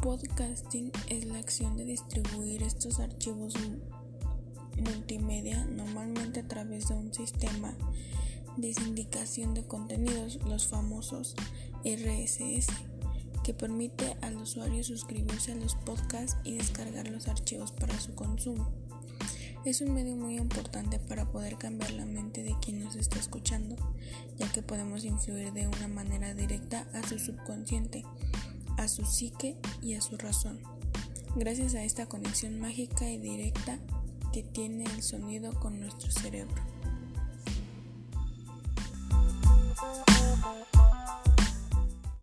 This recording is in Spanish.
Podcasting es la acción de distribuir estos archivos multimedia normalmente a través de un sistema de sindicación de contenidos, los famosos RSS, que permite al usuario suscribirse a los podcasts y descargar los archivos para su consumo. Es un medio muy importante para poder cambiar la mente de quien nos está escuchando, ya que podemos influir de una manera directa a su subconsciente a su psique y a su razón. Gracias a esta conexión mágica y directa que tiene el sonido con nuestro cerebro.